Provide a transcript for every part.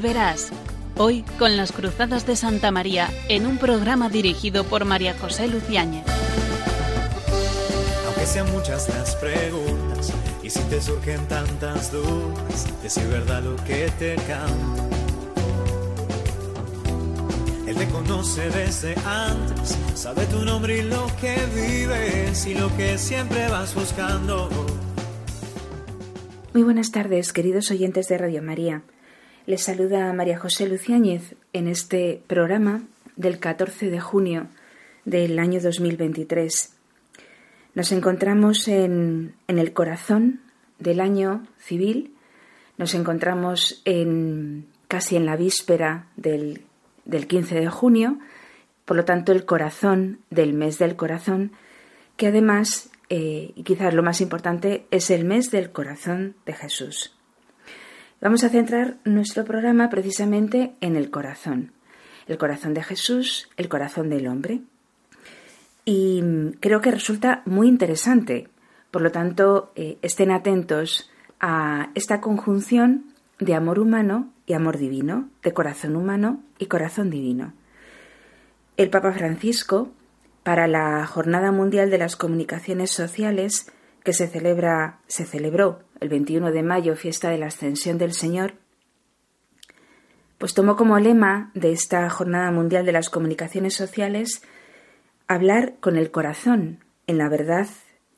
y verás. Hoy con las Cruzadas de Santa María en un programa dirigido por María José Luciáñez. Aunque sean muchas las preguntas y si te surgen tantas dudas, decir verdad lo que te canto. Él te conoce desde antes, sabe tu nombre y lo que vives y lo que siempre vas buscando. Muy buenas tardes, queridos oyentes de Radio María. Les saluda María José Luciáñez en este programa del 14 de junio del año 2023. Nos encontramos en, el corazón del año civil, nos encontramos en, casi en la víspera del del 15 de junio, por lo tanto el corazón del mes del corazón, que además, eh, y quizás lo más importante, es el mes del corazón de Jesús. Vamos a centrar nuestro programa precisamente en el corazón, el corazón de Jesús, el corazón del hombre. Y creo que resulta muy interesante, por lo tanto, eh, estén atentos a esta conjunción de amor humano y amor divino, de corazón humano y corazón divino. El Papa Francisco, para la Jornada Mundial de las Comunicaciones Sociales, que se, celebra, se celebró el 21 de mayo, fiesta de la Ascensión del Señor, pues tomó como lema de esta Jornada Mundial de las Comunicaciones Sociales hablar con el corazón, en la verdad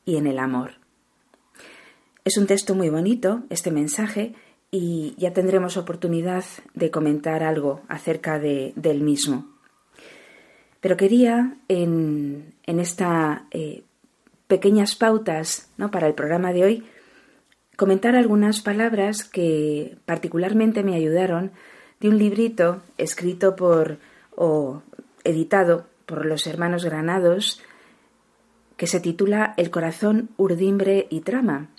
y en el amor. Es un texto muy bonito, este mensaje, y ya tendremos oportunidad de comentar algo acerca de, del mismo. Pero quería en, en estas eh, pequeñas pautas ¿no? para el programa de hoy comentar algunas palabras que particularmente me ayudaron de un librito escrito por o editado por los hermanos Granados que se titula El corazón, urdimbre y trama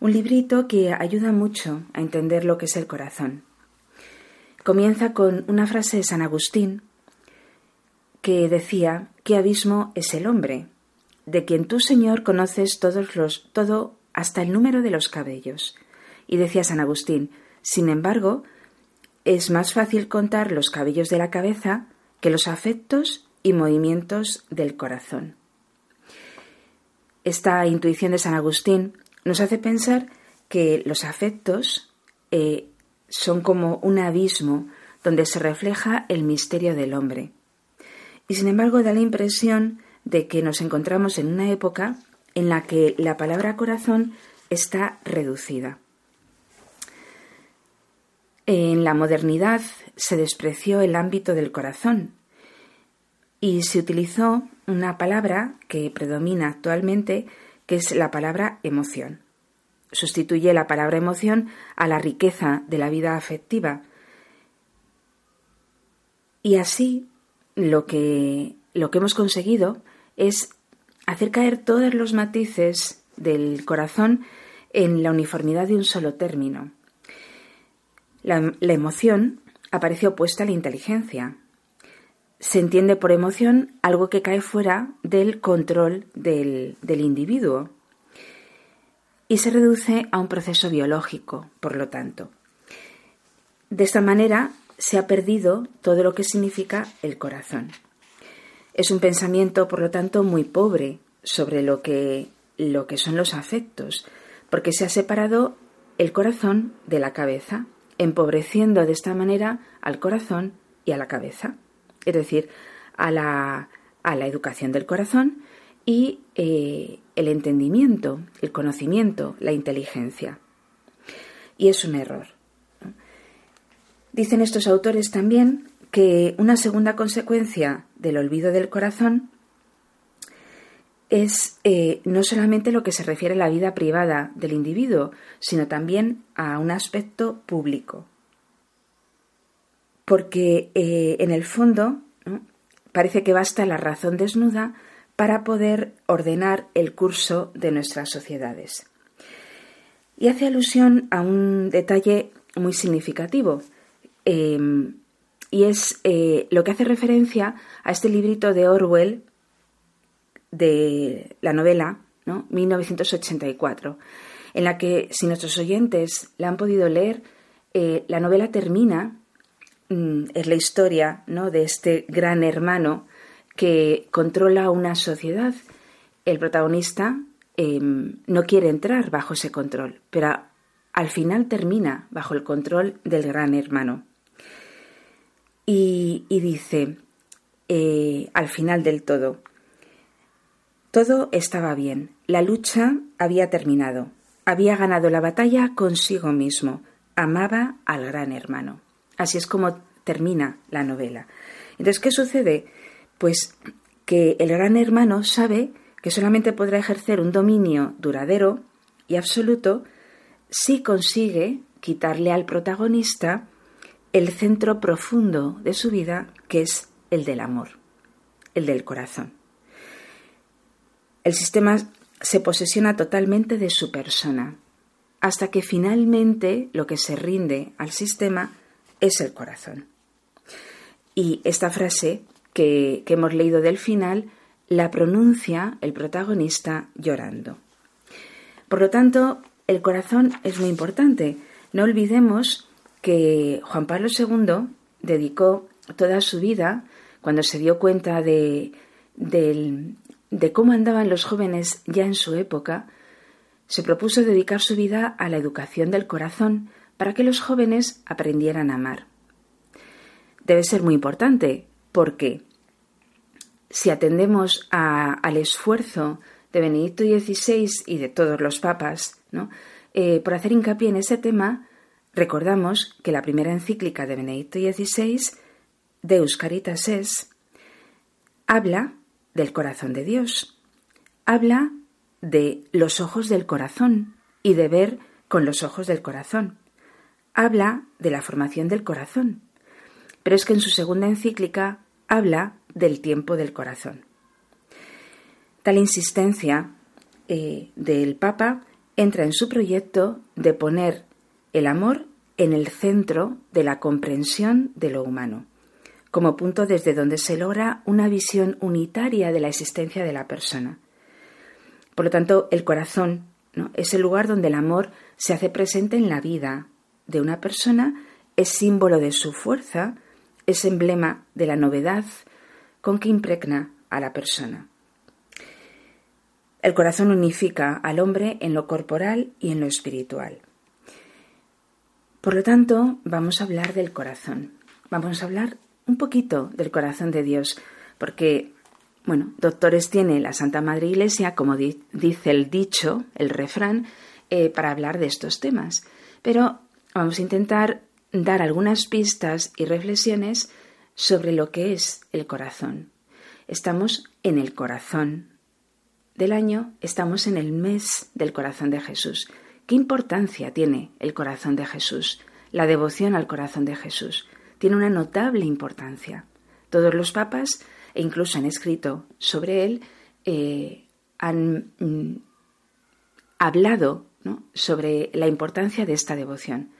un librito que ayuda mucho a entender lo que es el corazón. Comienza con una frase de San Agustín que decía, ¿qué abismo es el hombre? De quien tú, Señor, conoces todos los, todo hasta el número de los cabellos. Y decía San Agustín, sin embargo, es más fácil contar los cabellos de la cabeza que los afectos y movimientos del corazón. Esta intuición de San Agustín nos hace pensar que los afectos eh, son como un abismo donde se refleja el misterio del hombre. Y sin embargo da la impresión de que nos encontramos en una época en la que la palabra corazón está reducida. En la modernidad se despreció el ámbito del corazón y se utilizó una palabra que predomina actualmente que es la palabra emoción. Sustituye la palabra emoción a la riqueza de la vida afectiva. Y así lo que, lo que hemos conseguido es hacer caer todos los matices del corazón en la uniformidad de un solo término. La, emoción aparece opuesta a la inteligencia. Se entiende por emoción algo que cae fuera del control del, del individuo y se reduce a un proceso biológico, por lo tanto. De esta manera se ha perdido todo lo que significa el corazón. Es un pensamiento, por lo tanto, muy pobre sobre lo que, lo que son los afectos, porque se ha separado el corazón de la cabeza, empobreciendo de esta manera al corazón y a la cabeza, es decir, a la, a la educación del corazón y eh, el entendimiento, el conocimiento, la inteligencia. Y es un error. Dicen estos autores también que una segunda consecuencia del olvido del corazón es eh, no solamente lo que se refiere a la vida privada del individuo, sino también a un aspecto público. Porque eh, en el fondo parece que basta la razón desnuda para poder ordenar el curso de nuestras sociedades. Y hace alusión a un detalle muy significativo, em, y es eh, lo que hace referencia a este librito de Orwell, de la novela ¿no? 1984, en la que, si nuestros oyentes la han podido leer, eh, la novela termina, mm, es la historia ¿no? de este gran hermano que controla una sociedad. El protagonista em, no quiere entrar bajo ese control, pero al final termina bajo el control del gran hermano. Y, dice, eh, al final del todo, todo estaba bien, la lucha había terminado, había ganado la batalla consigo mismo, amaba al gran hermano. Así es como termina la novela. Entonces, ¿qué sucede? Pues que el gran hermano sabe que solamente podrá ejercer un dominio duradero y absoluto si consigue quitarle al protagonista el centro profundo de su vida, que es el del amor, el del corazón. El sistema se posesiona totalmente de su persona, hasta que finalmente lo que se rinde al sistema es el corazón. Y esta frase que, hemos leído del final la pronuncia el protagonista llorando. Por lo tanto, el corazón es muy importante. No olvidemos que Juan Pablo II dedicó toda su vida, cuando se dio cuenta de, de cómo andaban los jóvenes ya en su época, se propuso dedicar su vida a la educación del corazón para que los jóvenes aprendieran a amar. Debe ser muy importante porque si atendemos al esfuerzo de Benedicto XVI y de todos los papas ¿no? Eh, por hacer hincapié en ese tema, recordamos que la primera encíclica de Benedicto XVI, Deus Caritas Es, habla del corazón de Dios, habla de los ojos del corazón y de ver con los ojos del corazón, habla de la formación del corazón, pero es que en su segunda encíclica habla del tiempo del corazón. Tal insistencia eh, del Papa entra en su proyecto de poner el amor en el centro de la comprensión de lo humano, como punto desde donde se logra una visión unitaria de la existencia de la persona. Por lo tanto, el corazón es el lugar donde el amor se hace presente en la vida de una persona, es símbolo de su fuerza, es emblema de la novedad con que impregna a la persona. El corazón unifica al hombre en lo corporal y en lo espiritual. Por lo tanto, vamos a hablar del corazón. Vamos a hablar un poquito del corazón de Dios, porque, bueno, doctores tiene la Santa Madre Iglesia, como dice el dicho, el refrán, eh, para hablar de estos temas. Pero vamos a intentar dar algunas pistas y reflexiones sobre lo que es el corazón. Estamos en el corazón del año, estamos en el mes del corazón de Jesús. ¿Qué importancia tiene el corazón de Jesús? La devoción al corazón de Jesús tiene una notable importancia. Todos los papas, e incluso han escrito sobre él, eh, han mm, hablado sobre la importancia de esta devoción.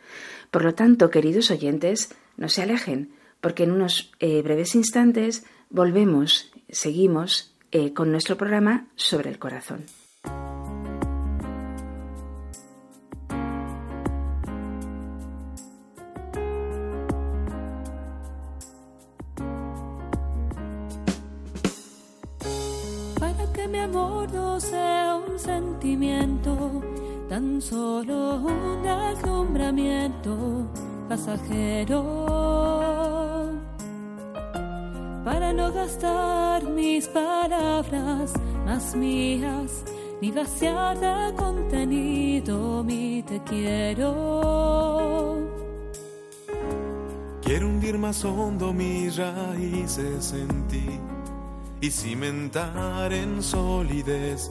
Por lo tanto, queridos oyentes, no se alejen, porque en unos eh, breves instantes volvemos, seguimos eh, con nuestro programa sobre el corazón. Tan solo un alumbramiento pasajero para no gastar mis palabras más mías, ni vaciar de contenido mi te quiero. Quiero hundir más hondo mis raíces en ti y cimentar en solidez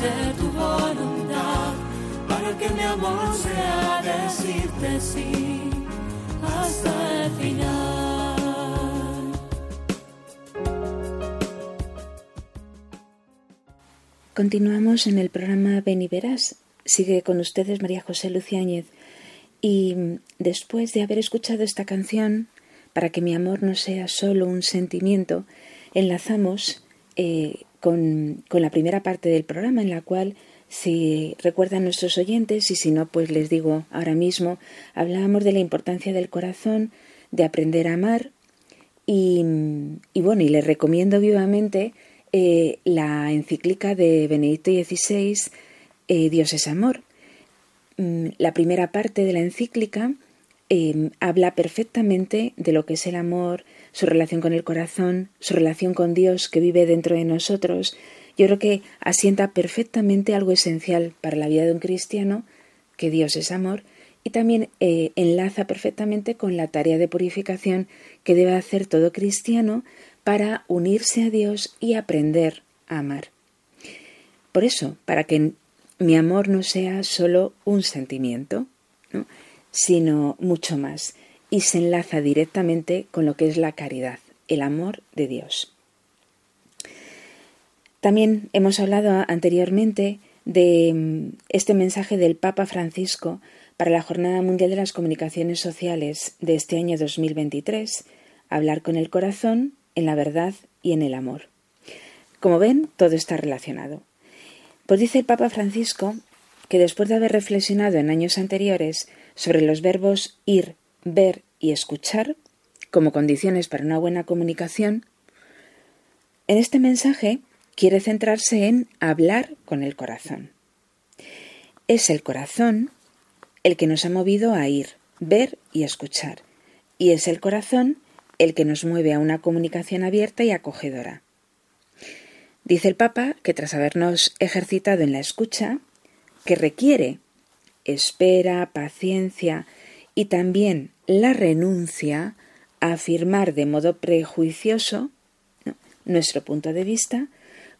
respuesta. Aquí estoy para tu que mi amor sea decirte sí hasta el final. Continuamos en el programa Ven y Verás. Sigue con ustedes María José Luciáñez. Y después de haber escuchado esta canción, para que mi amor no sea solo un sentimiento, enlazamos eh, con, con la primera parte del programa en la cual si recuerdan nuestros oyentes y si no, pues les digo ahora mismo, hablábamos de la importancia del corazón, de aprender a amar y, bueno, y les recomiendo vivamente eh, la encíclica de Benedicto XVI, eh, Dios es amor. Mm, la primera parte de la encíclica em, habla perfectamente de lo que es el amor, su relación con el corazón, su relación con Dios que vive dentro de nosotros, yo creo que asienta perfectamente algo esencial para la vida de un cristiano, que Dios es amor, y también eh, enlaza perfectamente con la tarea de purificación que debe hacer todo cristiano para unirse a Dios y aprender a amar. Por eso, para que mi amor no sea solo un sentimiento, sino mucho más, y se enlaza directamente con lo que es la caridad, el amor de Dios. También hemos hablado anteriormente de mm, este mensaje del Papa Francisco para la Jornada Mundial de las Comunicaciones Sociales de este año 2023, hablar con el corazón, en la verdad y en el amor. Como ven, todo está relacionado. Pues dice el Papa Francisco que después de haber reflexionado en años anteriores sobre los verbos ir, ver y escuchar como condiciones para una buena comunicación, en este mensaje quiere centrarse en hablar con el corazón. Es el corazón el que nos ha movido a ir, ver y escuchar, y es el corazón el que nos mueve a una comunicación abierta y acogedora. Dice el Papa que tras habernos ejercitado en la escucha, que requiere espera, paciencia y también la renuncia a afirmar de modo prejuicioso nuestro punto de vista,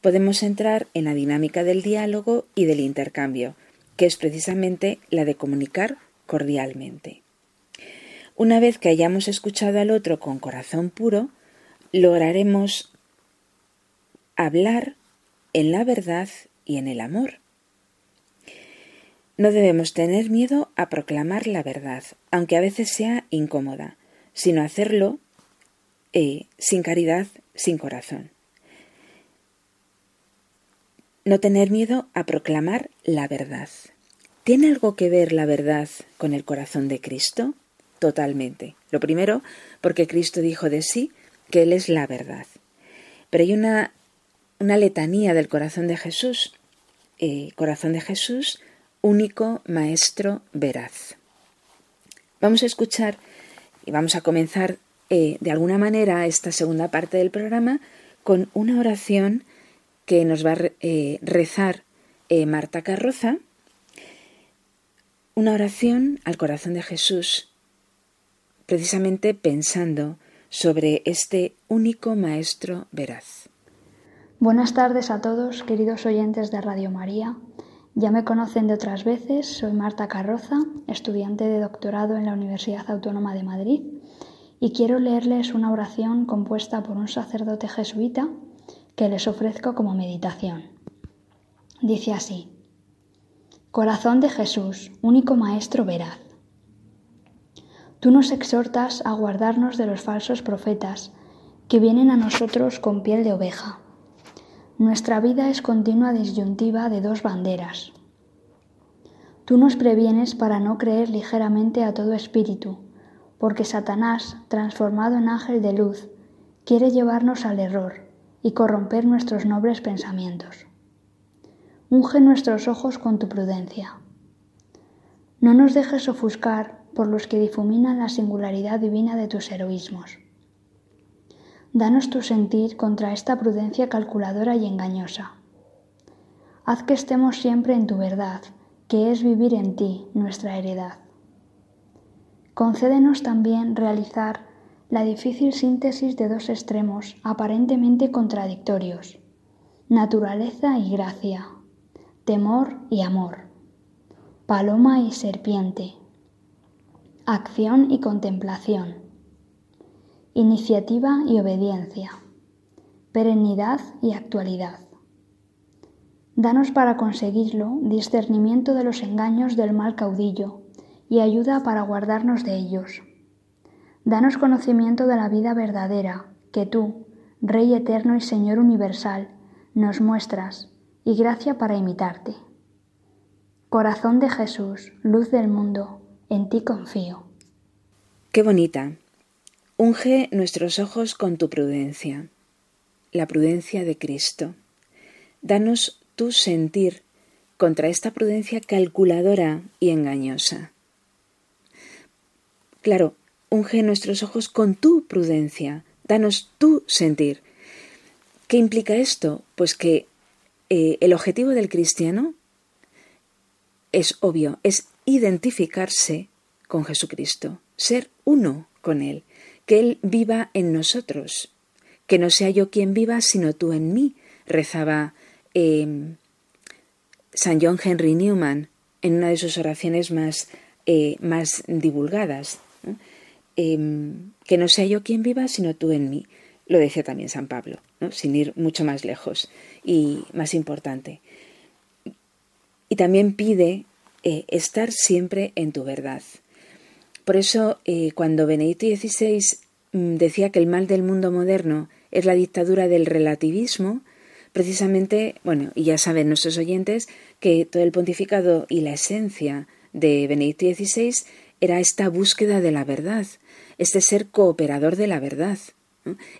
podemos entrar en la dinámica del diálogo y del intercambio, que es precisamente la de comunicar cordialmente. Una vez que hayamos escuchado al otro con corazón puro, lograremos hablar en la verdad y en el amor. No debemos tener miedo a proclamar la verdad, aunque a veces sea incómoda, sino hacerlo eh, sin caridad, sin corazón. No tener miedo a proclamar la verdad. ¿Tiene algo que ver la verdad con el corazón de Cristo? Totalmente. Lo primero, porque Cristo dijo de sí que Él es la verdad. Pero hay una, una letanía del corazón de Jesús. Eh, corazón de Jesús, único Maestro veraz. Vamos a escuchar y vamos a comenzar eh, de alguna manera esta segunda parte del programa con una oración que nos va a eh, rezar eh, Marta Carroza, una oración al corazón de Jesús, precisamente pensando sobre este único Maestro veraz. Buenas tardes a todos, queridos oyentes de Radio María. Ya me conocen de otras veces, soy Marta Carroza, estudiante de doctorado en la Universidad Autónoma de Madrid, y quiero leerles una oración compuesta por un sacerdote jesuita que les ofrezco como meditación. Dice así, Corazón de Jesús, único Maestro veraz. Tú nos exhortas a guardarnos de los falsos profetas que vienen a nosotros con piel de oveja. Nuestra vida es continua disyuntiva de dos banderas. Tú nos previenes para no creer ligeramente a todo espíritu, porque Satanás, transformado en ángel de luz, quiere llevarnos al error y corromper nuestros nobles pensamientos. Unge nuestros ojos con tu prudencia. No nos dejes ofuscar por los que difuminan la singularidad divina de tus heroísmos. Danos tu sentir contra esta prudencia calculadora y engañosa. Haz que estemos siempre en tu verdad, que es vivir en ti, nuestra heredad. Concédenos también realizar la difícil síntesis de dos extremos aparentemente contradictorios, naturaleza y gracia, temor y amor. paloma y serpiente, acción y contemplación, iniciativa y obediencia, perennidad y actualidad. Danos para conseguirlo discernimiento de los engaños del mal caudillo y ayuda para guardarnos de ellos. Danos conocimiento de la vida verdadera que tú, Rey eterno y Señor universal, nos muestras, y gracia para imitarte. Corazón de Jesús, luz del mundo, en ti confío. Qué bonita. Unge nuestros ojos con tu prudencia, la prudencia de Cristo. Danos tu sentir contra esta prudencia calculadora y engañosa. Claro, unge nuestros ojos con tu prudencia, danos tu sentir. ¿Qué implica esto? Pues que eh, el objetivo del cristiano es obvio, es identificarse con Jesucristo, ser uno con Él, que Él viva en nosotros, que no sea yo quien viva, sino tú en mí, rezaba em, San John Henry Newman en una de sus oraciones más, eh, más divulgadas. Em, que no sea yo quien viva, sino tú en mí. Lo decía también San Pablo, sin ir mucho más lejos y más importante. Y también pide eh, estar siempre en tu verdad. Por eso, eh, cuando Benedicto XVI mm, decía que el mal del mundo moderno es la dictadura del relativismo, precisamente, bueno, y ya saben nuestros oyentes que todo el pontificado y la esencia de Benedicto XVI era esta búsqueda de la verdad, este ser cooperador de la verdad,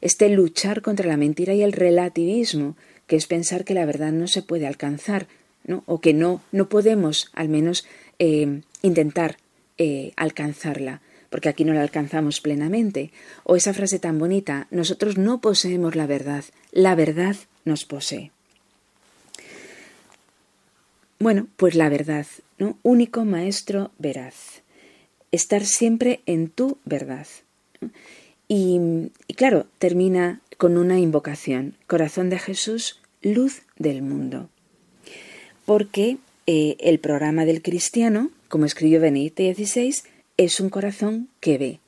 este luchar contra la mentira y el relativismo, que es pensar que la verdad no se puede alcanzar, ¿no? o que no, no podemos al menos eh, intentar eh, alcanzarla, porque aquí no la alcanzamos plenamente. O esa frase tan bonita, nosotros no poseemos la verdad, la verdad nos posee. Bueno, pues la verdad, ¿no? Único maestro veraz estar siempre en tu verdad. Y, claro, termina con una invocación, corazón de Jesús, luz del mundo. Porque eh, el programa del cristiano, como escribió Benedicto XVI, es un corazón que ve.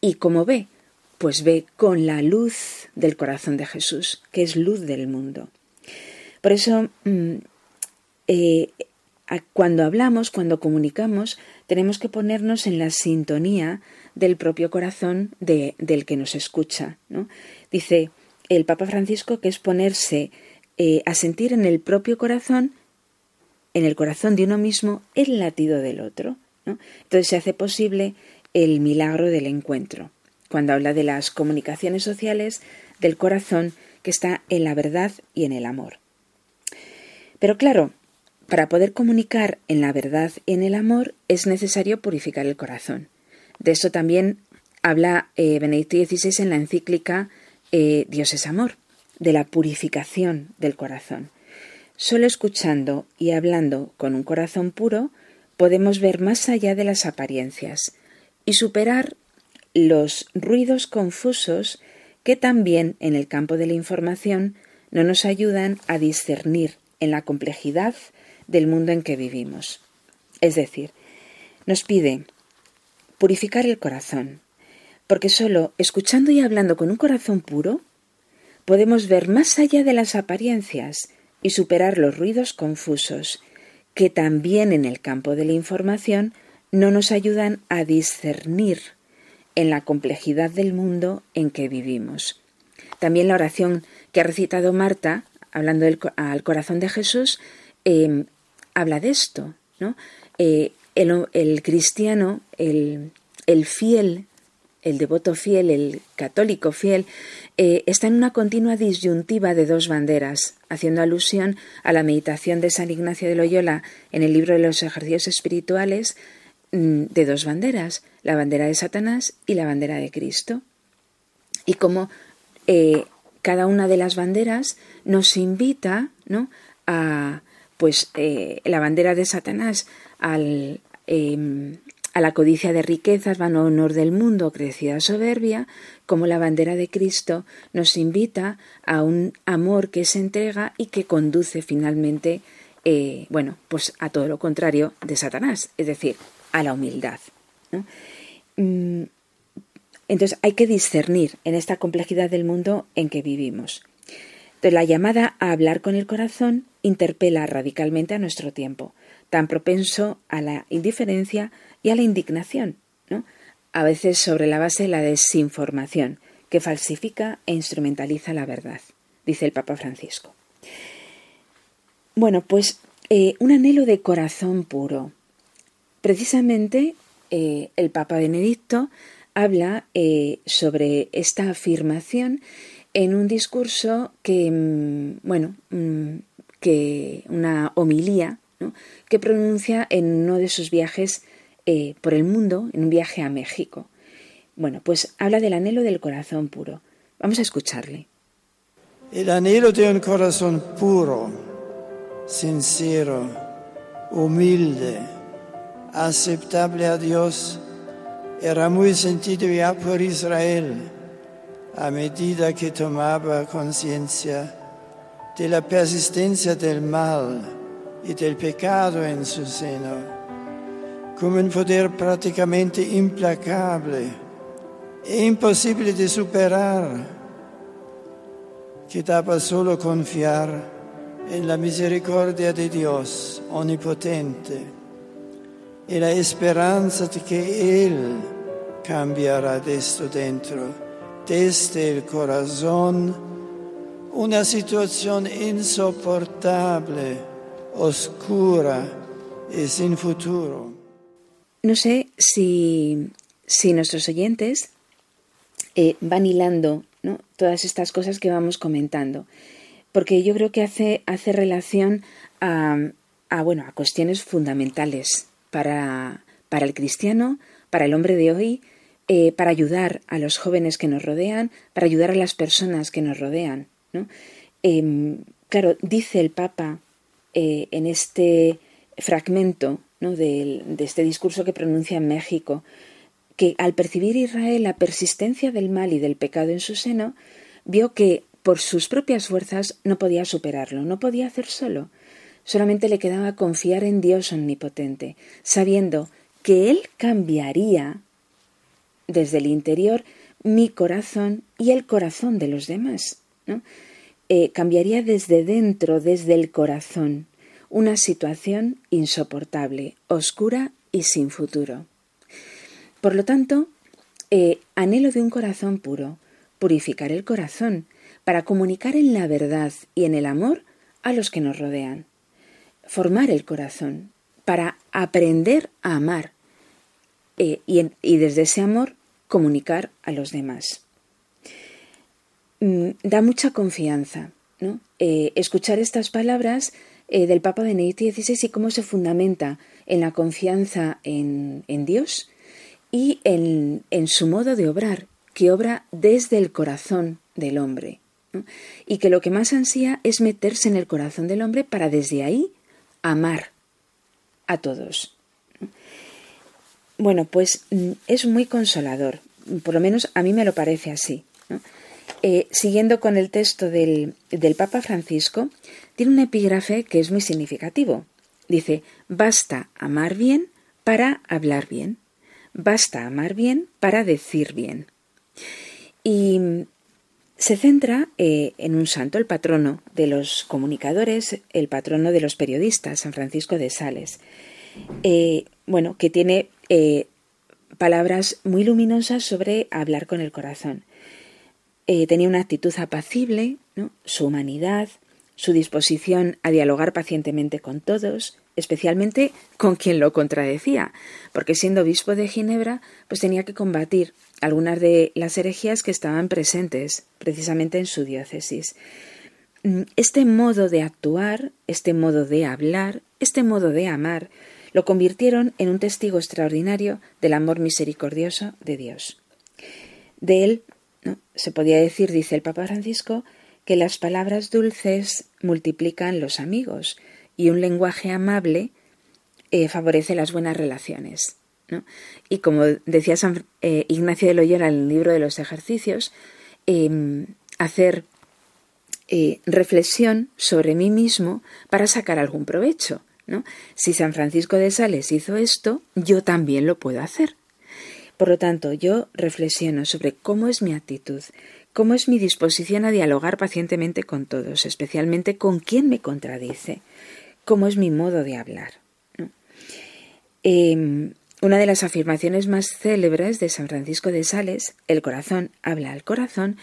¿Y cómo ve? Pues ve con la luz del corazón de Jesús, que es luz del mundo. Por eso, mm, eh, cuando hablamos, cuando comunicamos, tenemos que ponernos en la sintonía del propio corazón del que nos escucha. Dice el Papa Francisco que es ponerse eh, a sentir en el propio corazón, en el corazón de uno mismo, el latido del otro. Entonces se hace posible el milagro del encuentro, cuando habla de las comunicaciones sociales del corazón que está en la verdad y en el amor. Pero claro, para poder comunicar en la verdad y en el amor es necesario purificar el corazón. De eso también habla eh, Benedicto XVI en la encíclica eh, Dios es amor, de la purificación del corazón. Solo escuchando y hablando con un corazón puro podemos ver más allá de las apariencias y superar los ruidos confusos que también en el campo de la información no nos ayudan a discernir en la complejidad del mundo en que vivimos. Es decir, nos pide purificar el corazón, porque solo escuchando y hablando con un corazón puro podemos ver más allá de las apariencias y superar los ruidos confusos que también en el campo de la información no nos ayudan a discernir en la complejidad del mundo en que vivimos. También la oración que ha recitado Marta, hablando al corazón de Jesús, em, habla de esto, ¿no? Eh, el, cristiano, el, fiel, el devoto fiel, el católico fiel, eh, está en una continua disyuntiva de dos banderas, haciendo alusión a la meditación de San Ignacio de Loyola en el libro de los ejercicios espirituales mm, de dos banderas, la bandera de Satanás y la bandera de Cristo. Y como eh, cada una de las banderas nos invita ¿no? a, pues eh, la bandera de Satanás al, em, a la codicia de riquezas, van a honor del mundo, crecida soberbia, como la bandera de Cristo nos invita a un amor que se entrega y que conduce finalmente eh, bueno, pues a todo lo contrario de Satanás, es decir, a la humildad. Mm, entonces hay que discernir en esta complejidad del mundo en que vivimos. Entonces, la llamada a hablar con el corazón interpela radicalmente a nuestro tiempo, tan propenso a la indiferencia y a la indignación, a veces sobre la base de la desinformación, que falsifica e instrumentaliza la verdad, dice el Papa Francisco. Bueno, pues eh, un anhelo de corazón puro. Precisamente eh, el Papa Benedicto habla eh, sobre esta afirmación en un discurso que, mm, bueno, mm, que una homilía que pronuncia en uno de sus viajes por el mundo, en un viaje a México. Bueno, pues habla del anhelo del corazón puro. Vamos a escucharle. El anhelo de un corazón puro, sincero, humilde, aceptable a Dios, era muy sentido ya por Israel a medida que tomaba conciencia de la persistencia del mal y del pecado en su seno, como un poder prácticamente implacable è impossibile di superare, che dava solo confiar en la misericordia de Dios omnipotente e la esperanza de que Él cambiará esto dentro, desde el corazón, una situación insoportable, oscura y sin futuro. No sé si, si nuestros oyentes eh, van hilando ¿no? todas estas cosas que vamos comentando. Porque yo creo que hace, hace relación a, bueno, a cuestiones fundamentales para, para el cristiano, para el hombre de hoy, eh, para ayudar a los jóvenes que nos rodean, para ayudar a las personas que nos rodean. Em, claro, dice el Papa eh, en este fragmento de, este discurso que pronuncia en México, que al percibir Israel la persistencia del mal y del pecado en su seno, vio que por sus propias fuerzas no podía superarlo, no podía hacer solo. Solamente le quedaba confiar en Dios omnipotente, sabiendo que Él cambiaría desde el interior mi corazón y el corazón de los demás. ¿no? Eh, cambiaría desde dentro, desde el corazón, una situación insoportable, oscura y sin futuro. Por lo tanto, eh, anhelo de un corazón puro, purificar el corazón, para comunicar en la verdad y en el amor a los que nos rodean. Formar el corazón, para aprender a amar eh, y, desde ese amor comunicar a los demás. Mm, da mucha confianza ¿no? Eh, escuchar estas palabras del Papa Benedicto XVI y cómo se fundamenta en la confianza en Dios y en, su modo de obrar, que obra desde el corazón del hombre, y que lo que más ansía es meterse en el corazón del hombre para desde ahí amar a todos. Bueno, pues mm, es muy consolador, por lo menos a mí me lo parece así. Eh, siguiendo con el texto del, del Papa Francisco, tiene un epígrafe que es muy significativo. Dice, basta amar bien para hablar bien. Basta amar bien para decir bien. Y se centra eh, en un santo, el patrono de los comunicadores, el patrono de los periodistas, San Francisco de Sales. Eh, bueno, que tiene eh, palabras muy luminosas sobre hablar con el corazón. tenía una actitud apacible, su humanidad, su disposición a dialogar pacientemente con todos, especialmente con quien lo contradecía, porque siendo obispo de Ginebra, pues tenía que combatir algunas de las herejías que estaban presentes precisamente en su diócesis. Mm, este modo de actuar, este modo de hablar, este modo de amar, lo convirtieron en un testigo extraordinario del amor misericordioso de Dios. De él se podía decir, dice el Papa Francisco, que las palabras dulces multiplican los amigos, y un lenguaje amable eh, favorece las buenas relaciones. Y como decía San, eh, Ignacio de Loyola en el libro de los ejercicios, em, hacer eh, reflexión sobre mí mismo para sacar algún provecho. ¿no? Si San Francisco de Sales hizo esto, yo también lo puedo hacer. Por lo tanto, yo reflexiono sobre cómo es mi actitud, cómo es mi disposición a dialogar pacientemente con todos, especialmente con quien me contradice, cómo es mi modo de hablar. Em, una de las afirmaciones más célebres de San Francisco de Sales, el corazón habla al corazón,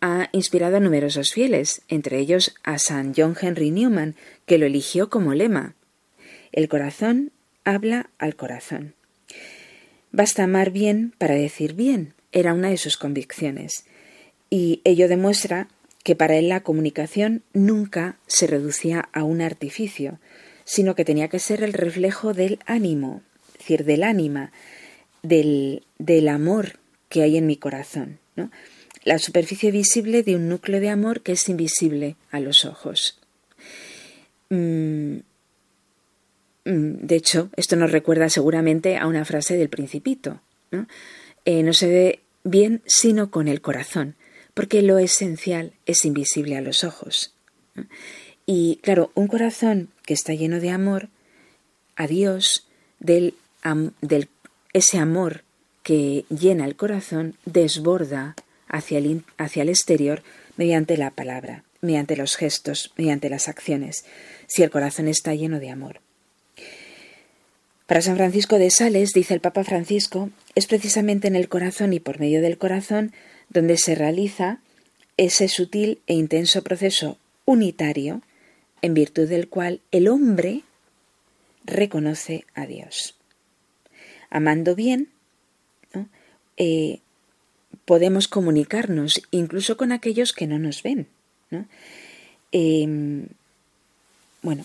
ha inspirado a numerosos fieles, entre ellos a San John Henry Newman, que lo eligió como lema. El corazón habla al corazón. Basta amar bien para decir bien, era una de sus convicciones. Y ello demuestra que para él la comunicación nunca se reducía a un artificio, sino que tenía que ser el reflejo del ánimo, es decir, del ánima, del, del amor que hay en mi corazón. ¿no? la superficie visible de un núcleo de amor que es invisible a los ojos. Mm, mm, de hecho, esto nos recuerda seguramente a una frase del principito. ¿no? Eh, no se ve bien sino con el corazón, porque lo esencial es invisible a los ojos. Y claro, un corazón que está lleno de amor a Dios, del, del, ese amor que llena el corazón, desborda hacia el, hacia el exterior mediante la palabra, mediante los gestos, mediante las acciones, si el corazón está lleno de amor. Para San Francisco de Sales, dice el Papa Francisco, es precisamente en el corazón y por medio del corazón donde se realiza ese sutil e intenso proceso unitario en virtud del cual el hombre reconoce a Dios. Amando bien, eh, podemos comunicarnos incluso con aquellos que no nos ven. Em, bueno,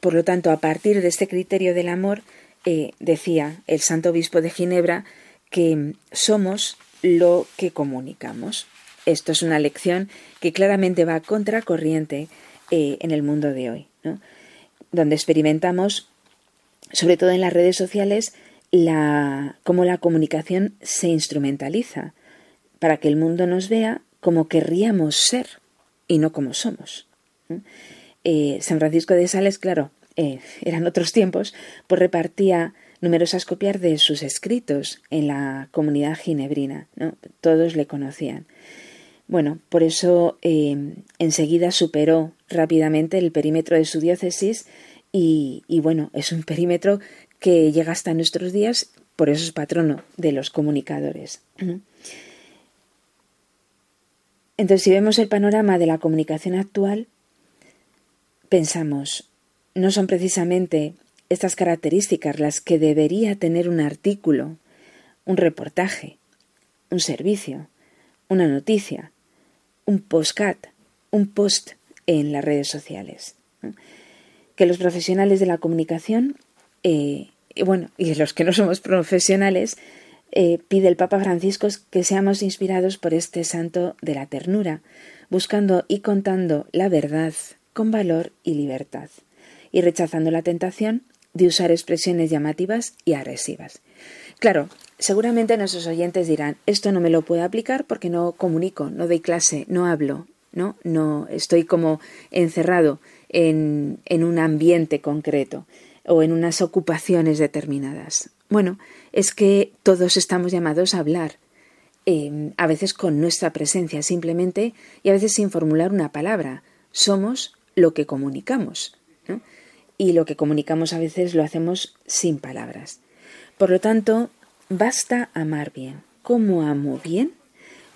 por lo tanto, a partir de este criterio del amor, eh, decía el Santo Obispo de Ginebra que somos lo que comunicamos. Esto es una lección que claramente va contracorriente eh, en el mundo de hoy, donde experimentamos, sobre todo en las redes sociales, la, cómo la comunicación se instrumentaliza para que el mundo nos vea como querríamos ser y no como somos. Eh, San Francisco de Sales, claro, eh, eran otros tiempos, pues repartía numerosas copias de sus escritos en la comunidad ginebrina. Todos le conocían. Bueno, por eso eh, enseguida superó rápidamente el perímetro de su diócesis y, y, bueno, es un perímetro que llega hasta nuestros días, por eso es patrono de los comunicadores. Entonces, si vemos el panorama de la comunicación actual, pensamos, no son precisamente estas características las que debería tener un artículo, un reportaje, un servicio, una noticia, un postcat, un post en las redes sociales. Que los profesionales de la comunicación eh, y bueno, y los que no somos profesionales, eh, pide el Papa Francisco que seamos inspirados por este santo de la ternura, buscando y contando la verdad con valor y libertad, y rechazando la tentación de usar expresiones llamativas y agresivas. Claro, seguramente nuestros oyentes dirán, esto no me lo puedo aplicar porque no comunico, no doy clase, no hablo, no, no estoy como encerrado en, en un ambiente concreto o en unas ocupaciones determinadas. Bueno, es que todos estamos llamados a hablar, em, a veces con nuestra presencia simplemente y a veces sin formular una palabra. Somos lo que comunicamos. Y lo que comunicamos a veces lo hacemos sin palabras. Por lo tanto, basta amar bien. ¿Cómo amo bien?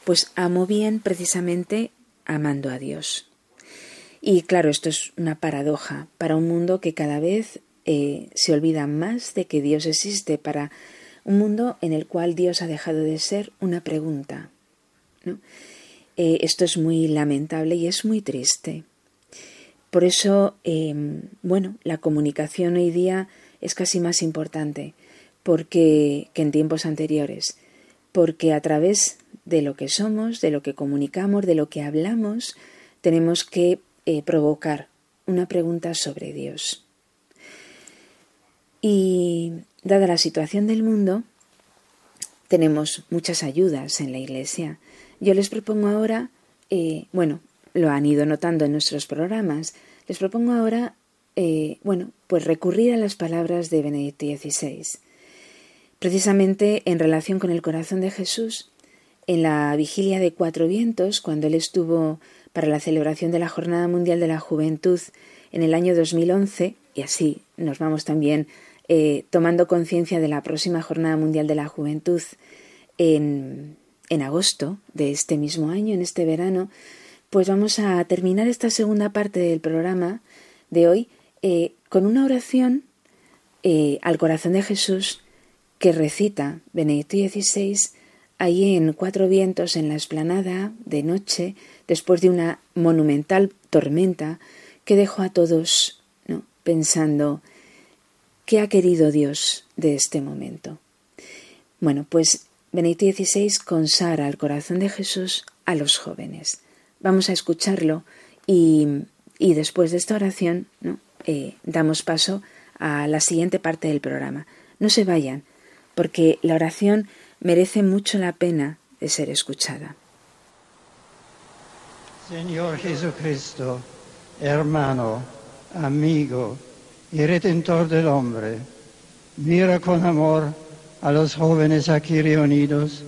Pues amo bien precisamente amando a Dios. Y claro, esto es una paradoja para un mundo que cada vez eh, se olvida más de que Dios existe para un mundo en el cual Dios ha dejado de ser una pregunta. Eh, esto es muy lamentable y es muy triste. Por eso, em, bueno, la comunicación hoy día es casi más importante porque, que en tiempos anteriores, porque a través de lo que somos, de lo que comunicamos, de lo que hablamos, tenemos que eh, provocar una pregunta sobre Dios. Y dada la situación del mundo, tenemos muchas ayudas en la Iglesia. Yo les propongo ahora, eh, bueno, lo han ido notando en nuestros programas, les propongo ahora, eh, bueno, pues recurrir a las palabras de Benedicto XVI. Precisamente en relación con el corazón de Jesús, en la vigilia de Cuatro Vientos, cuando él estuvo para la celebración de la Jornada Mundial de la Juventud en el año 2011, y así nos vamos también eh, tomando conciencia de la próxima Jornada Mundial de la Juventud en, en agosto de este mismo año, en este verano, pues vamos a terminar esta segunda parte del programa de hoy eh, con una oración eh, al corazón de Jesús que recita Benedicto XVI ahí en Cuatro Vientos en la esplanada de noche, después de una monumental tormenta que dejó a todos pensando qué ha querido Dios de este momento. Bueno, pues Benedicto XVI consagra al corazón de Jesús a los jóvenes. Vamos a escucharlo y, después de esta oración ¿no? Eh, damos paso a la siguiente parte del programa. No se vayan, porque la oración merece mucho la pena de ser escuchada. Señor Jesucristo, hermano, amigo y redentor del hombre, mira con amor a los jóvenes aquí reunidos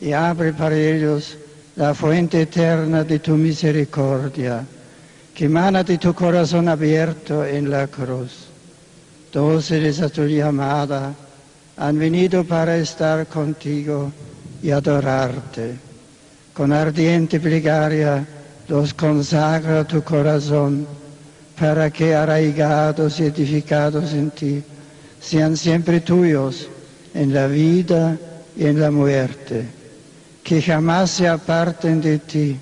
y abre para ellos la fuente eterna de tu misericordia, que emana de tu corazón abierto en la cruz. Dóciles a tu llamada, han venido para estar contigo y adorarte. Con ardiente plegaria los consagra tu corazón para que arraigados y edificados en ti sean siempre tuyos en la vida y en la muerte, que jamás se aparten de ti.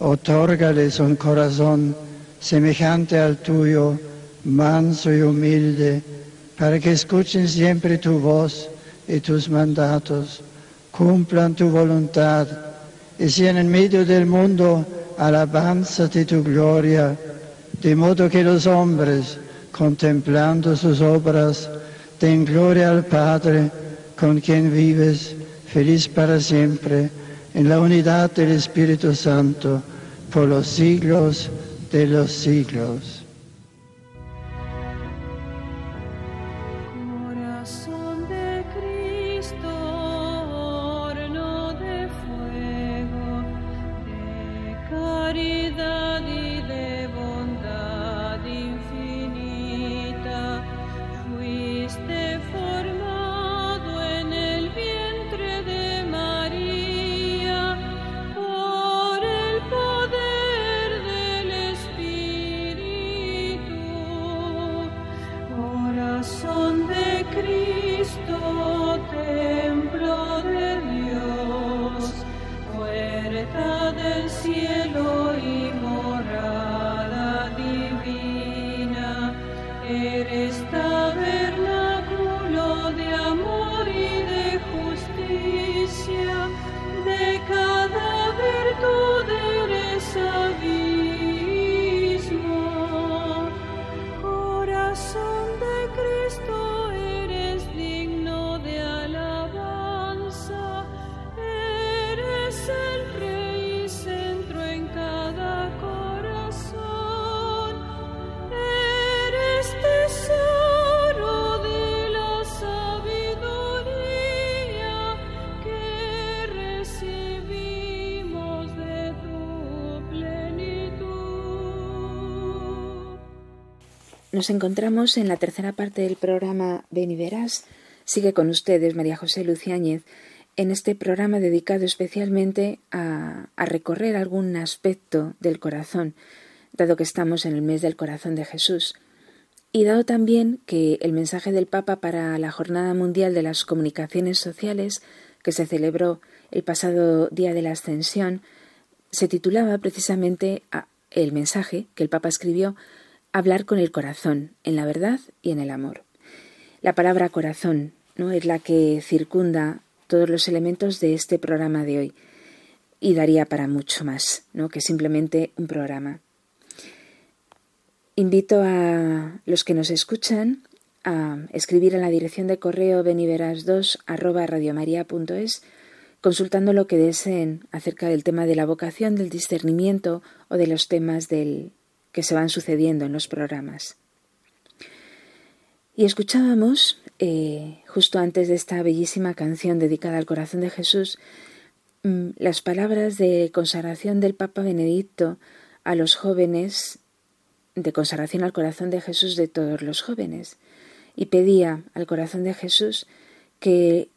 Otórgales un corazón semejante al tuyo, manso y humilde, para que escuchen siempre tu voz y tus mandatos, cumplan tu voluntad y sean en medio del mundo alabanza de tu gloria, de modo que los hombres, contemplando sus obras, den gloria al Padre con quien vives, feliz para siempre, en la unidad del Espíritu Santo, por los siglos de los siglos. Nos encontramos en la tercera parte del programa Ven y Verás. Sigue con ustedes María José Luciáñez en este programa dedicado especialmente a, a, recorrer algún aspecto del corazón, dado que estamos en el mes del corazón de Jesús. Y dado también que el mensaje del Papa para la Jornada Mundial de las Comunicaciones Sociales, que se celebró el pasado día de la Ascensión, se titulaba precisamente el mensaje que el Papa escribió hablar con el corazón, en la verdad y en el amor. La palabra corazón ¿no? es la que circunda todos los elementos de este programa de hoy y daría para mucho más ¿no? que simplemente un programa. Invito a los que nos escuchan a escribir a la dirección de correo beniveras2 arroba radiomaria.es consultando lo que deseen acerca del tema de la vocación, del discernimiento o de los temas del, que se van sucediendo en los programas. Y escuchábamos, eh, justo antes de esta bellísima canción dedicada al corazón de Jesús, mm, las palabras de consagración del Papa Benedicto a los jóvenes, de consagración al corazón de Jesús de todos los jóvenes, y pedía al corazón de Jesús que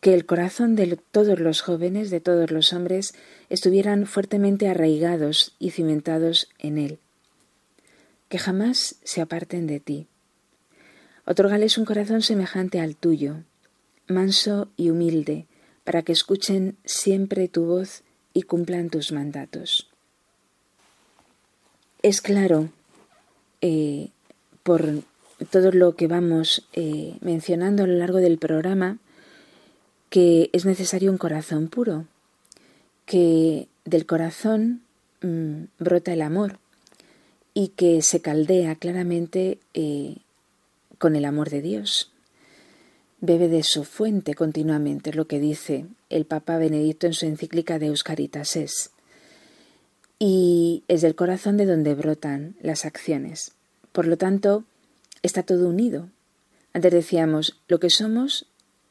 que el corazón de todos los jóvenes, de todos los hombres, estuvieran fuertemente arraigados y cimentados en Él, que jamás se aparten de ti. Otorgales un corazón semejante al tuyo, manso y humilde, para que escuchen siempre tu voz y cumplan tus mandatos. Es claro, eh, por todo lo que vamos eh, mencionando a lo largo del programa, que es necesario un corazón puro, que del corazón mm, brota el amor y que se caldea claramente eh, con el amor de Dios. Bebe de su fuente continuamente, lo que dice el Papa Benedicto en su encíclica de Euscaritas es. Y es del corazón de donde brotan las acciones. Por lo tanto, está todo unido. Antes decíamos, lo que somos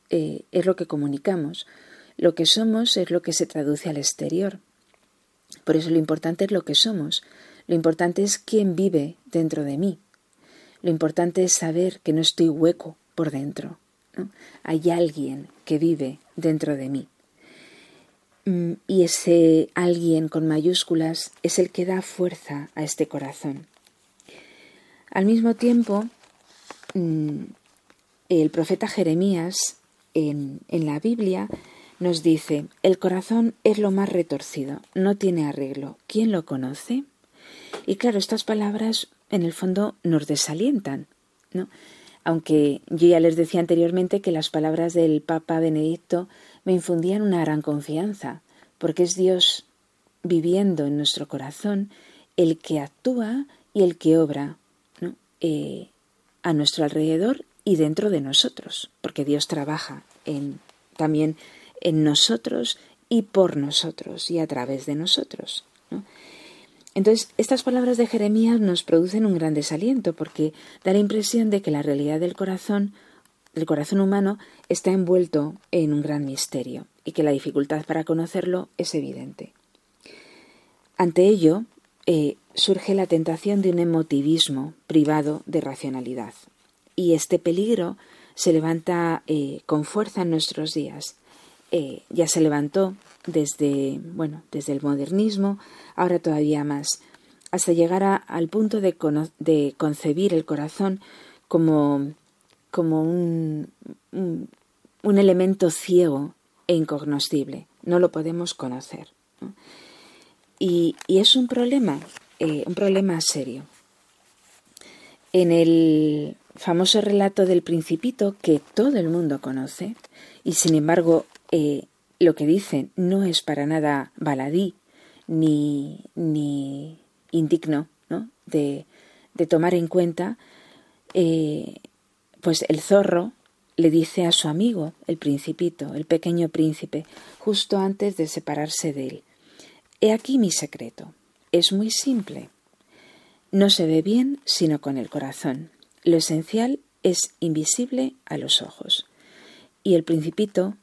eh, es lo que comunicamos. Lo que somos es lo que se traduce al exterior. Por eso lo importante es lo que somos. Lo importante es quién vive dentro de mí. Lo importante es saber que no estoy hueco por dentro. Hay alguien que vive dentro de mí. Mm, y ese alguien con mayúsculas es el que da fuerza a este corazón. Al mismo tiempo, mm, el profeta Jeremías en, la Biblia nos dice, el corazón es lo más retorcido, no tiene arreglo. ¿Quién lo conoce? Y claro, estas palabras en el fondo nos desalientan, ¿no? Aunque yo ya les decía anteriormente que las palabras del Papa Benedicto me infundían una gran confianza, porque es Dios viviendo en nuestro corazón el que actúa y el que obra eh, a nuestro alrededor y dentro de nosotros, porque Dios trabaja en, también en nosotros y por nosotros y a través de nosotros. Entonces, estas palabras de Jeremías nos producen un gran desaliento porque da la impresión de que la realidad del corazón, del corazón humano, está envuelto en un gran misterio y que la dificultad para conocerlo es evidente. Ante ello, eh, surge la tentación de un emotivismo privado de racionalidad y este peligro se levanta eh, con fuerza en nuestros días. Eh, ya se levantó desde, bueno, desde el modernismo, ahora todavía más, hasta llegar al punto de, de, concebir el corazón como, como un, un, elemento ciego e incognoscible. No lo podemos conocer. Y, y, es un problema, eh, un problema serio. En el famoso relato del principito que todo el mundo conoce y sin embargo eh, lo que dice no es para nada baladí ni, ni indigno ¿no? de, de, tomar en cuenta, eh, pues el zorro le dice a su amigo, el principito, el pequeño príncipe, justo antes de separarse de él, He aquí mi secreto. Es muy simple. No se ve bien sino con el corazón. Lo esencial es invisible a los ojos. Y el principito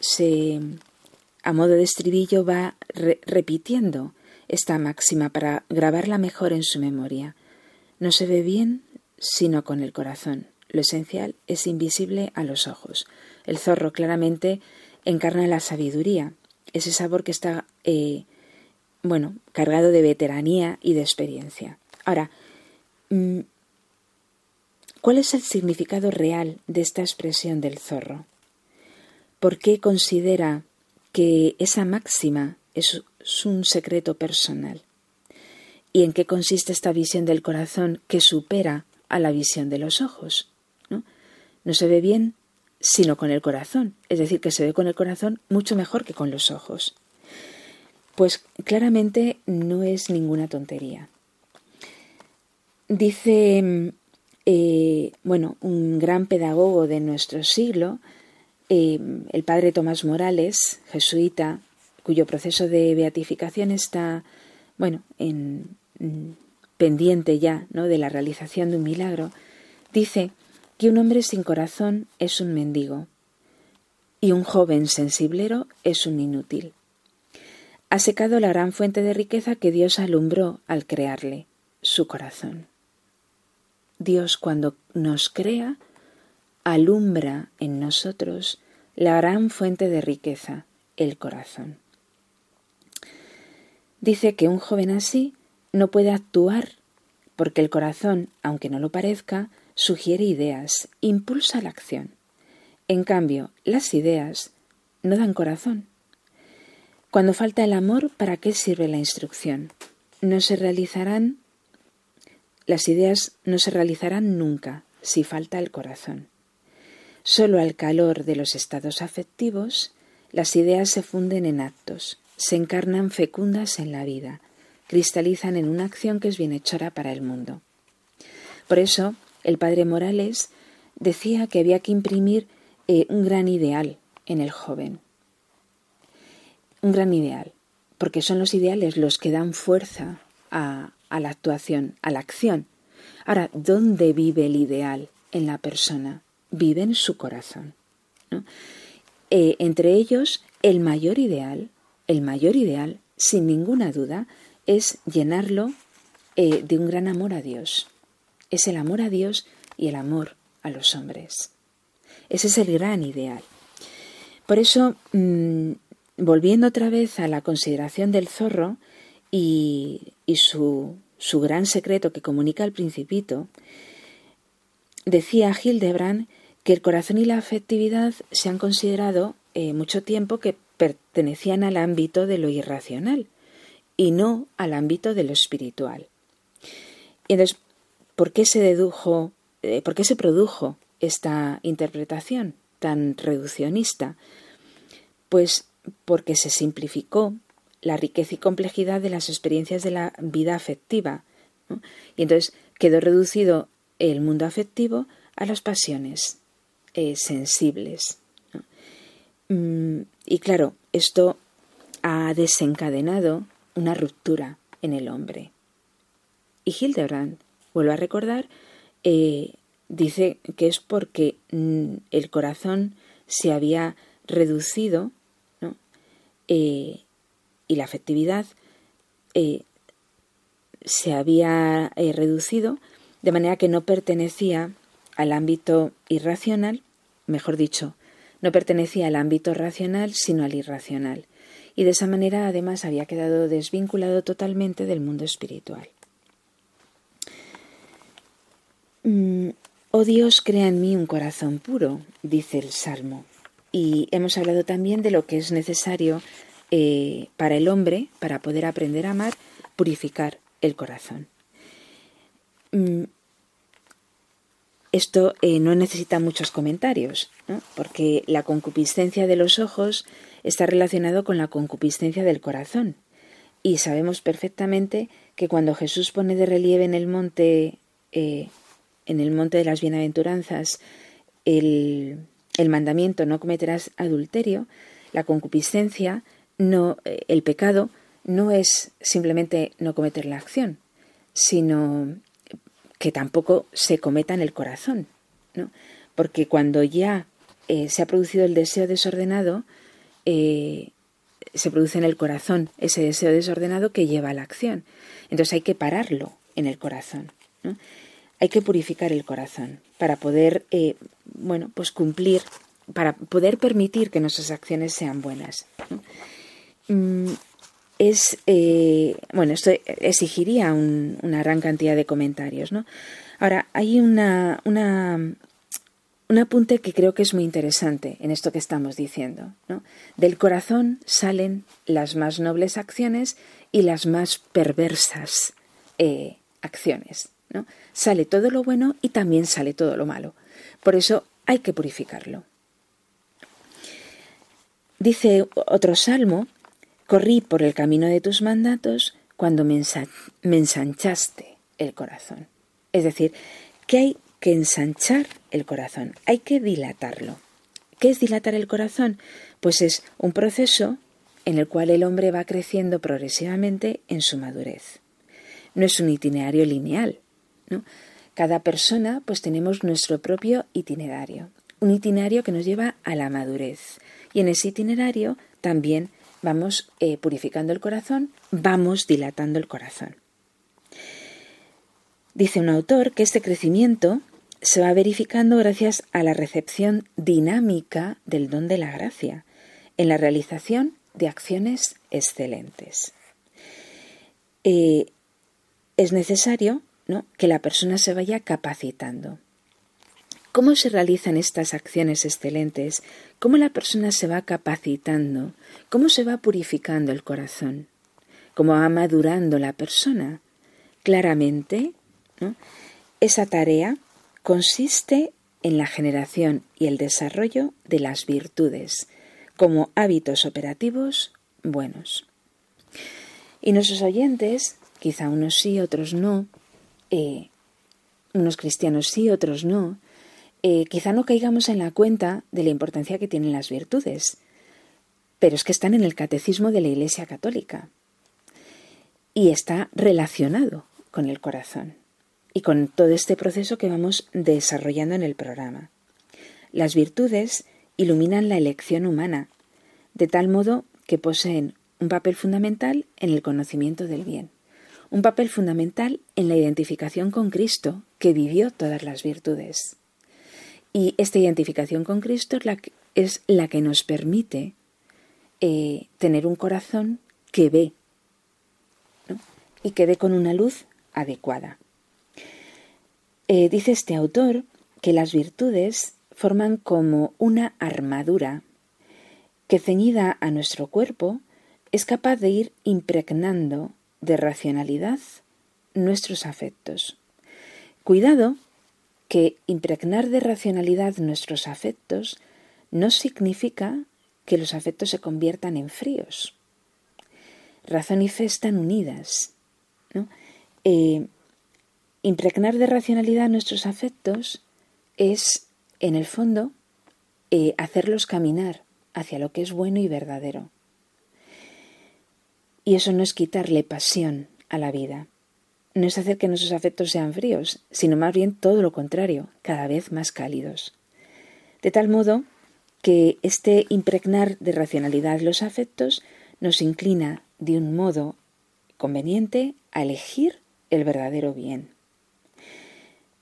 se, a modo de estribillo, va repitiendo esta máxima para grabarla mejor en su memoria. No se ve bien sino con el corazón. Lo esencial es invisible a los ojos. El zorro claramente encarna la sabiduría, ese sabor que está, eh, bueno, cargado de veteranía y de experiencia. Ahora, mm, ¿Cuál es el significado real de esta expresión del zorro? ¿Por qué considera que esa máxima es, un secreto personal? ¿Y en qué consiste esta visión del corazón que supera a la visión de los ojos? ¿no? no se ve bien sino con el corazón, es decir, que se ve con el corazón mucho mejor que con los ojos. Pues claramente no es ninguna tontería. Dice eh, bueno, un gran pedagogo de nuestro siglo, eh, el padre Tomás Morales, jesuita, cuyo proceso de beatificación está, bueno, en, pendiente ya ¿no? de la realización de un milagro, dice que un hombre sin corazón es un mendigo y un joven sensiblero es un inútil. Ha secado la gran fuente de riqueza que Dios alumbró al crearle, su corazón. Dios cuando nos crea, alumbra en nosotros la gran fuente de riqueza, el corazón. Dice que un joven así no puede actuar porque el corazón, aunque no lo parezca, sugiere ideas, impulsa la acción. En cambio, las ideas no dan corazón. Cuando falta el amor, ¿para qué sirve la instrucción? No se realizarán las ideas no se realizarán nunca si falta el corazón. Solo al calor de los estados afectivos, las ideas se funden en actos, se encarnan fecundas en la vida, cristalizan en una acción que es bienhechora para el mundo. Por eso, el padre Morales decía que había que imprimir eh, un gran ideal en el joven. Un gran ideal, porque son los ideales los que dan fuerza a, a la actuación, a la acción. Ahora, ¿dónde vive el ideal en la persona? Vive en su corazón. Eh, entre ellos, el mayor ideal, el mayor ideal, sin ninguna duda, es llenarlo eh, de un gran amor a Dios. Es el amor a Dios y el amor a los hombres. Ese es el gran ideal. Por eso, mm, volviendo otra vez a la consideración del zorro, y, su, su, gran secreto que comunica al principito, decía Hildebrand que el corazón y la afectividad se han considerado eh, mucho tiempo que pertenecían al ámbito de lo irracional y no al ámbito de lo espiritual. Y entonces, ¿por qué se dedujo, eh, por qué se produjo esta interpretación tan reduccionista? Pues porque se simplificó la riqueza y complejidad de las experiencias de la vida afectiva. Y entonces quedó reducido el mundo afectivo a las pasiones eh, sensibles. Mm, y claro, esto ha desencadenado una ruptura en el hombre. Y Hildebrand, vuelvo a recordar, eh, dice que es porque mm, el corazón se había reducido ¿no? Eh, y la afectividad eh, se había eh, reducido de manera que no pertenecía al ámbito irracional, mejor dicho, no pertenecía al ámbito racional, sino al irracional, y de esa manera además había quedado desvinculado totalmente del mundo espiritual. Mm, oh Dios, crea en mí un corazón puro, dice el Salmo. Y hemos hablado también de lo que es necesario eh, para el hombre, para poder aprender a amar, purificar el corazón. Mm, esto eh, no necesita muchos comentarios, porque la concupiscencia de los ojos está relacionado con la concupiscencia del corazón. Y sabemos perfectamente que cuando Jesús pone de relieve en el monte, eh, en el monte de las bienaventuranzas, el, el mandamiento no cometerás adulterio, la concupiscencia no, eh, el pecado no es simplemente no cometer la acción, sino que tampoco se cometa en el corazón, ¿no? Porque cuando ya eh, se ha producido el deseo desordenado, eh, se produce en el corazón ese deseo desordenado que lleva a la acción. Entonces hay que pararlo en el corazón. Hay que purificar el corazón para poder, bueno, pues cumplir, para poder permitir que nuestras acciones sean buenas. Es, eh, bueno, esto exigiría una gran cantidad de comentarios, ¿no? Ahora, hay una, una, un apunte que creo que es muy interesante en esto que estamos diciendo, ¿no? Del corazón salen las más nobles acciones y las más perversas eh, acciones, ¿no? Sale todo lo bueno y también sale todo lo malo. Por eso hay que purificarlo. Dice otro salmo Corrí por el camino de tus mandatos cuando me, ensanchaste el corazón. Es decir, que hay que ensanchar el corazón, hay que dilatarlo. ¿Qué es dilatar el corazón? Pues es un proceso en el cual el hombre va creciendo progresivamente en su madurez. No es un itinerario lineal. ¿no? Cada persona pues tenemos nuestro propio itinerario, un itinerario que nos lleva a la madurez. Y en ese itinerario también vamos eh, purificando el corazón, vamos dilatando el corazón. Dice un autor que este crecimiento se va verificando gracias a la recepción dinámica del don de la gracia, en la realización de acciones excelentes. Eh, es necesario ¿no? que la persona se vaya capacitando. ¿Cómo se realizan estas acciones excelentes? ¿Cómo la persona se va capacitando? ¿Cómo se va purificando el corazón? ¿Cómo va madurando la persona? Claramente, esa tarea consiste en la generación y el desarrollo de las virtudes como hábitos operativos buenos. Y nuestros oyentes, quizá unos sí, otros no, eh, unos cristianos sí, otros no, eh, quizá no caigamos en la cuenta de la importancia que tienen las virtudes, pero es que están en el catecismo de la Iglesia Católica y está relacionado con el corazón y con todo este proceso que vamos desarrollando en el programa. Las virtudes iluminan la elección humana, de tal modo que poseen un papel fundamental en el conocimiento del bien, un papel fundamental en la identificación con Cristo, que vivió todas las virtudes. Y esta identificación con Cristo es la que, nos permite eh, tener un corazón que ve y que ve con una luz adecuada. Eh, dice este autor que las virtudes forman como una armadura que ceñida a nuestro cuerpo es capaz de ir impregnando de racionalidad nuestros afectos. Cuidado que impregnar de racionalidad nuestros afectos no significa que los afectos se conviertan en fríos. Razón y fe están unidas. Eh, impregnar de racionalidad nuestros afectos es, en el fondo, eh, hacerlos caminar hacia lo que es bueno y verdadero. Y eso no es quitarle pasión a la vida no es hacer que nuestros afectos sean fríos, sino más bien todo lo contrario, cada vez más cálidos. De tal modo que este impregnar de racionalidad los afectos nos inclina de un modo conveniente a elegir el verdadero bien.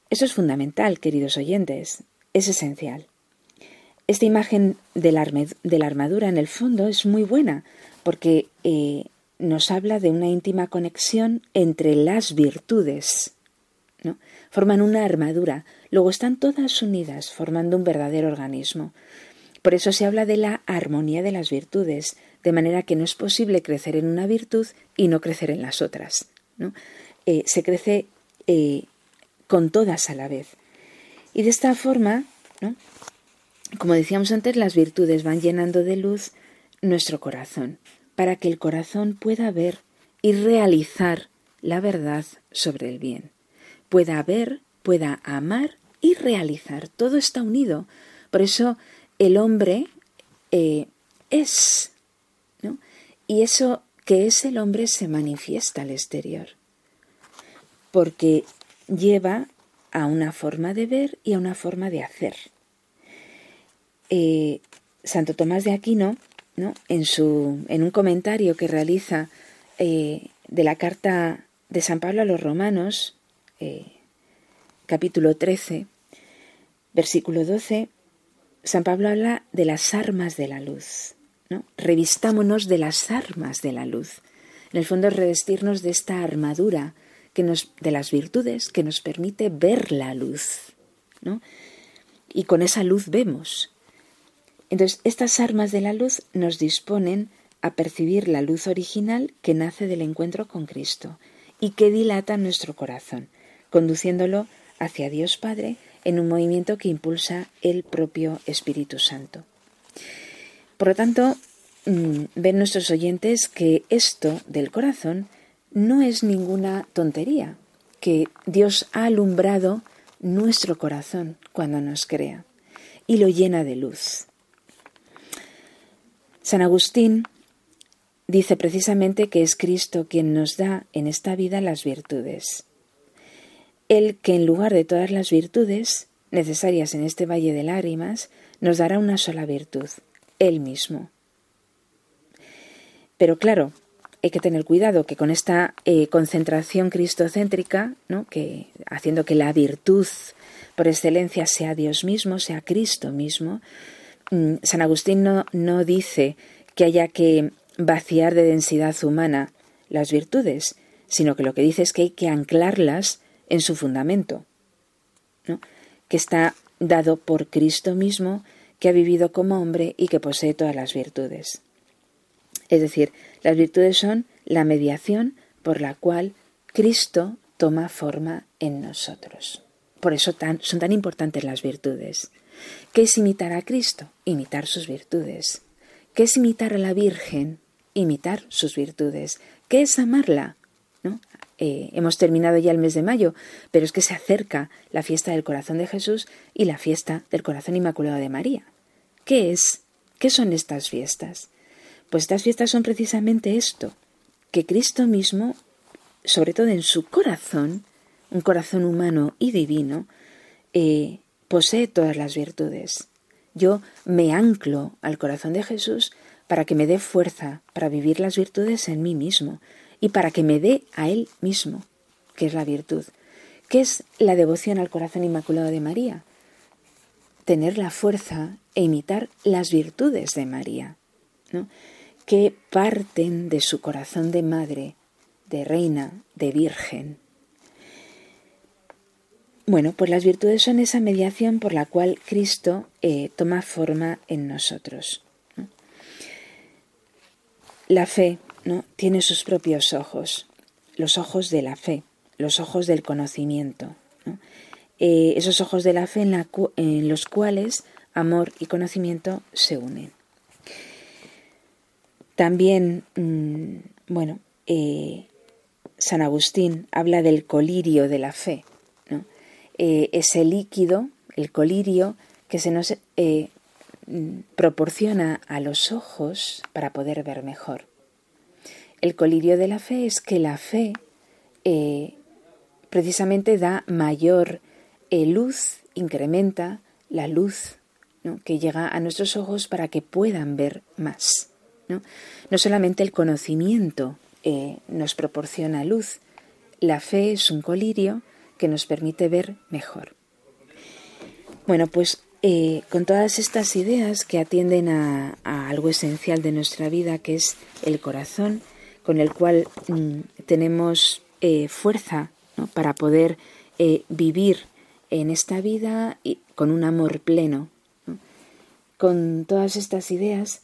Eso es fundamental, queridos oyentes, es esencial. Esta imagen de la, armadura en el fondo es muy buena porque eh, nos habla de una íntima conexión entre las virtudes. ¿no? Forman una armadura, luego están todas unidas, formando un verdadero organismo. Por eso se habla de la armonía de las virtudes, de manera que no es posible crecer en una virtud y no crecer en las otras. ¿no? Eh, se crece eh, con todas a la vez. Y de esta forma, ¿no? como decíamos antes, las virtudes van llenando de luz nuestro corazón para que el corazón pueda ver y realizar la verdad sobre el bien. Pueda ver, pueda amar y realizar. Todo está unido. Por eso el hombre eh, es, ¿no? Y eso que es el hombre se manifiesta al exterior. Porque lleva a una forma de ver y a una forma de hacer. Eh, Santo Tomás de Aquino en, su, en un comentario que realiza eh, de la carta de San Pablo a los Romanos, eh, capítulo 13, versículo 12, San Pablo habla de las armas de la luz. ¿no? Revistámonos de las armas de la luz. En el fondo, revestirnos de esta armadura que nos, de las virtudes que nos permite ver la luz. ¿no? Y con esa luz vemos. Entonces, estas armas de la luz nos disponen a percibir la luz original que nace del encuentro con Cristo y que dilata nuestro corazón, conduciéndolo hacia Dios Padre en un movimiento que impulsa el propio Espíritu Santo. Por lo tanto, mm, ven nuestros oyentes que esto del corazón no es ninguna tontería, que Dios ha alumbrado nuestro corazón cuando nos crea y lo llena de luz. San Agustín dice precisamente que es Cristo quien nos da en esta vida las virtudes. Él que en lugar de todas las virtudes necesarias en este valle de lágrimas, nos dará una sola virtud, Él mismo. Pero claro, hay que tener cuidado que con esta eh, concentración cristocéntrica, ¿no? que, haciendo que la virtud por excelencia sea Dios mismo, sea Cristo mismo, San Agustín no, no dice que haya que vaciar de densidad humana las virtudes, sino que lo que dice es que hay que anclarlas en su fundamento, ¿no? que está dado por Cristo mismo, que ha vivido como hombre y que posee todas las virtudes. Es decir, las virtudes son la mediación por la cual Cristo toma forma en nosotros. Por eso son tan importantes las virtudes. ¿Qué es imitar a Cristo? Imitar sus virtudes. ¿Qué es imitar a la Virgen? Imitar sus virtudes. ¿Qué es amarla? ¿No? Eh, hemos terminado ya el mes de mayo, pero es que se acerca la fiesta del corazón de Jesús y la fiesta del corazón inmaculado de María. ¿Qué es? ¿Qué son estas fiestas? Pues estas fiestas son precisamente esto, que Cristo mismo, sobre todo en su corazón, un corazón humano y divino, eh, posee todas las virtudes. Yo me anclo al corazón de Jesús para que me dé fuerza para vivir las virtudes en mí mismo y para que me dé a Él mismo, que es la virtud. ¿Qué es la devoción al corazón inmaculado de María? Tener la fuerza e imitar las virtudes de María, que parten de su corazón de madre, de reina, de virgen. Bueno, pues las virtudes son esa mediación por la cual Cristo eh, toma forma en nosotros. La fe ¿no? tiene sus propios ojos, los ojos de la fe, los ojos del conocimiento. Eh, esos ojos de la fe en, los cuales amor y conocimiento se unen. También, mm, bueno, eh, San Agustín habla del colirio de la fe, eh, ese líquido, el colirio, que se nos mm, proporciona a los ojos para poder ver mejor. El colirio de la fe es que la fe eh, precisamente da mayor eh, luz, incrementa la luz que llega a nuestros ojos para que puedan ver más. No, no solamente el conocimiento eh, nos proporciona luz, la fe es un colirio que nos permite ver mejor. Bueno, pues con todas estas ideas que atienden a, algo esencial de nuestra vida, que es el corazón, con el cual mm, tenemos eh, fuerza para poder eh, vivir en esta vida y con un amor pleno. Con todas estas ideas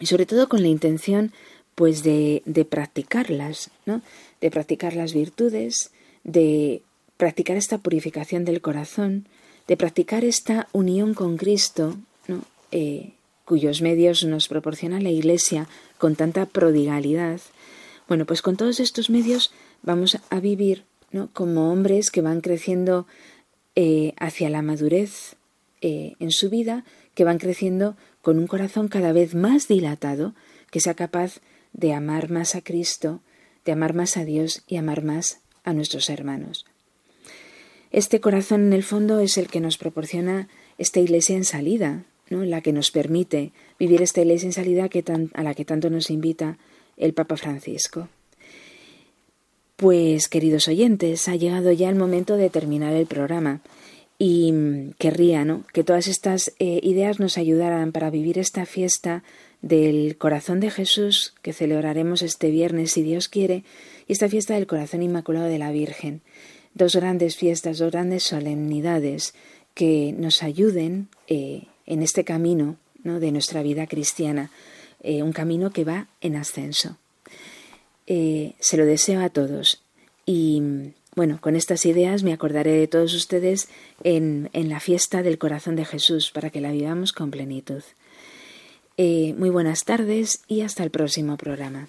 y sobre todo con la intención pues de, de practicarlas, ¿no? de practicar las virtudes, de practicar esta purificación del corazón, de practicar esta unión con Cristo. Eh, cuyos medios nos proporciona la Iglesia con tanta prodigalidad, bueno, pues con todos estos medios vamos a vivir ¿no? como hombres que van creciendo eh, hacia la madurez eh, en su vida, que van creciendo con un corazón cada vez más dilatado, que sea capaz de amar más a Cristo, de amar más a Dios y amar más a nuestros hermanos. Este corazón en el fondo es el que nos proporciona esta iglesia en salida, la que nos permite vivir esta iglesia en salida a la que tanto nos invita el Papa Francisco. Pues, queridos oyentes, ha llegado ya el momento de terminar el programa y querría ¿no? que todas estas eh, ideas nos ayudaran para vivir esta fiesta del corazón de Jesús que celebraremos este viernes, si Dios quiere, y esta fiesta del corazón inmaculado de la Virgen. Dos grandes fiestas, dos grandes solemnidades que nos ayuden eh, en este camino ¿no? de nuestra vida cristiana, eh, un camino que va en ascenso. Eh, se lo deseo a todos y bueno, con estas ideas me acordaré de todos ustedes en, en la fiesta del corazón de Jesús para que la vivamos con plenitud. Muy buenas tardes y hasta el próximo programa.